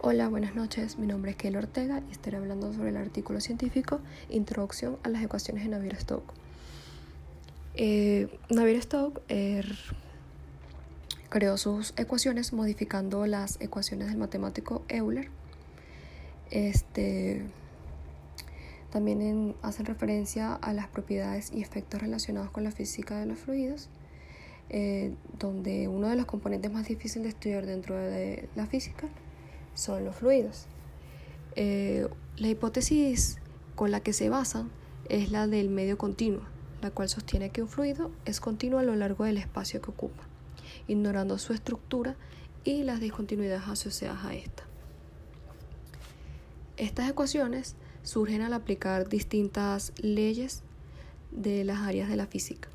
Hola, buenas noches. Mi nombre es Kelly Ortega y estaré hablando sobre el artículo científico Introducción a las ecuaciones de Navier-Stokes. Eh, Navier-Stokes er, creó sus ecuaciones modificando las ecuaciones del matemático Euler. Este, también hacen referencia a las propiedades y efectos relacionados con la física de los fluidos, eh, donde uno de los componentes más difíciles de estudiar dentro de la física son los fluidos. Eh, la hipótesis con la que se basan es la del medio continuo, la cual sostiene que un fluido es continuo a lo largo del espacio que ocupa, ignorando su estructura y las discontinuidades asociadas a esta. Estas ecuaciones surgen al aplicar distintas leyes de las áreas de la física,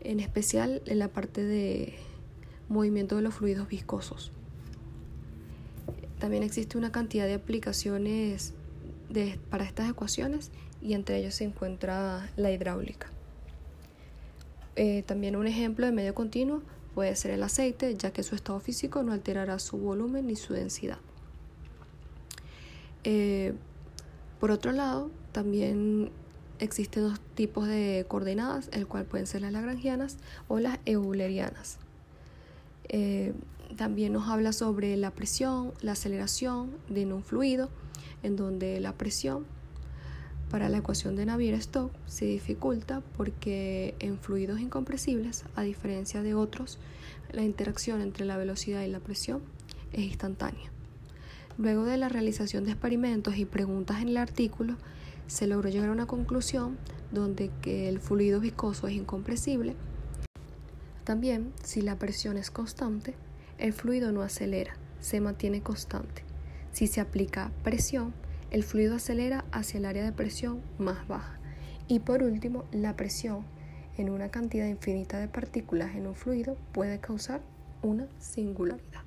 en especial en la parte de movimiento de los fluidos viscosos. También existe una cantidad de aplicaciones para estas ecuaciones y entre ellos se encuentra la hidráulica. Eh, también un ejemplo de medio continuo puede ser el aceite, ya que su estado físico no alterará su volumen ni su densidad. Eh, por otro lado, también existen dos tipos de coordenadas, el cual pueden ser las lagrangianas o las eulerianas. Eh, también nos habla sobre la presión, la aceleración de un fluido, en donde la presión para la ecuación de Navier-Stokes se dificulta porque en fluidos incompresibles, a diferencia de otros, la interacción entre la velocidad y la presión es instantánea. Luego de la realización de experimentos y preguntas en el artículo, se logró llegar a una conclusión donde que el fluido viscoso es incompresible. También, si la presión es constante, el fluido no acelera, se mantiene constante. Si se aplica presión, el fluido acelera hacia el área de presión más baja. Y por último, la presión en una cantidad infinita de partículas en un fluido puede causar una singularidad.